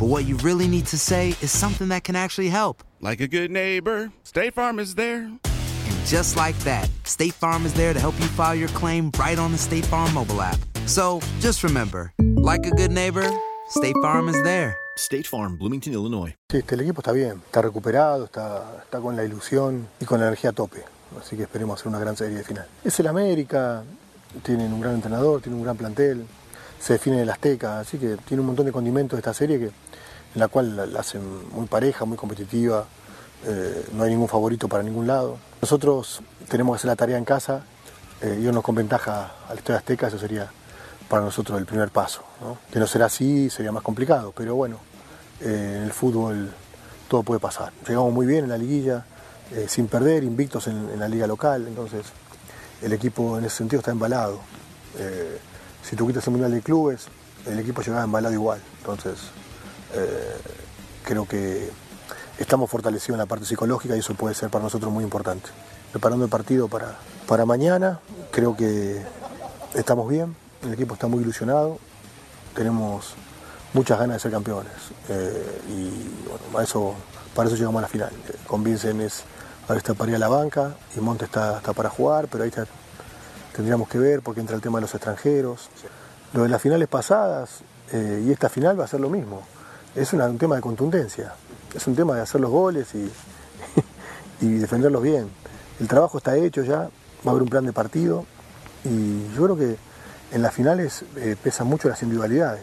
but what you really need to say is something that can actually help. Like a good neighbor, State Farm is there. And just like that, State Farm is there to help you file your claim right on the State Farm mobile app. So just remember, like a good neighbor, State Farm is there. State Farm, Bloomington, Illinois. Sí, este, el equipo está bien, está recuperado, está, está con la ilusión y con la energía a tope. Así que esperemos hacer una gran serie de final. Es el América, tienen un gran entrenador, tienen un gran plantel, se define el Azteca, así que tiene un montón de condimentos esta serie que, en la cual la, hacen muy pareja, muy competitiva, eh, no hay ningún favorito para ningún lado. Nosotros tenemos que hacer la tarea en casa, eh, irnos con ventaja al Estadio Azteca, eso sería para nosotros el primer paso. ¿no? De no ser así sería más complicado, pero bueno, eh, en el fútbol todo puede pasar. Llegamos muy bien en la liguilla, eh, sin perder, invictos en, la liga local, entonces el equipo en ese sentido está embalado. Si tú quitas el Mundial de Clubes, el equipo llegaba embalado igual. Entonces, eh, creo que estamos fortalecidos en la parte psicológica y eso puede ser para nosotros muy importante. Preparando el partido para, para mañana, creo que estamos bien, el equipo está muy ilusionado, tenemos muchas ganas de ser campeones eh, y bueno, para eso, para eso llegamos a la final. Eh, Con Vincent es, ahora está para ir a la banca y Monte está, está para jugar, pero ahí tendríamos que ver porque entra el tema de los extranjeros. Lo de las finales pasadas y esta final va a ser lo mismo. Es un tema de contundencia, es un tema de hacer los goles y, defenderlos bien. El trabajo está hecho ya, va a haber un plan de partido y yo creo que en las finales eh, pesan mucho las individualidades,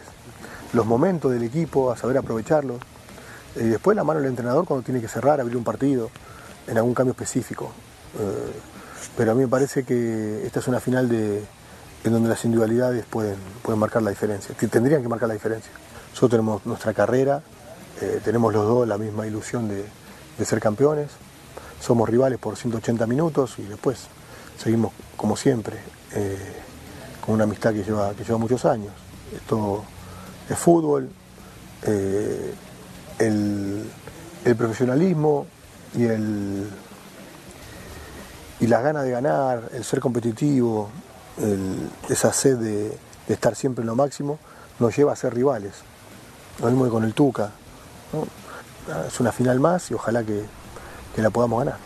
los momentos del equipo, a saber aprovecharlos y después la mano del entrenador cuando tiene que cerrar, abrir un partido en algún cambio específico. Eh, pero a mí me parece que esta es una final de, en donde las individualidades pueden, pueden marcar la diferencia, que tendrían que marcar la diferencia. Nosotros tenemos nuestra carrera, eh, tenemos los dos la misma ilusión de, de ser campeones, somos rivales por 180 minutos y después seguimos como siempre, eh, con una amistad que lleva, que lleva muchos años. Esto es fútbol, eh, el, el profesionalismo y, el, y las ganas de ganar, el ser competitivo, esa sed de, estar siempre en lo máximo, nos lleva a ser rivales. Lo mismo que con el Tuca. Es una final más y ojalá que, que la podamos ganar.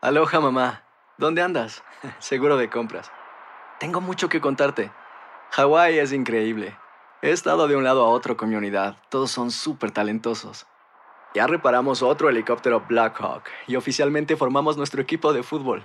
Aloha mamá. ¿Dónde andas? Seguro de compras. Tengo mucho que contarte. Hawái es increíble. He estado de un lado a otro con mi unidad. Todos son súper talentosos. Ya reparamos otro helicóptero Blackhawk y oficialmente formamos nuestro equipo de fútbol.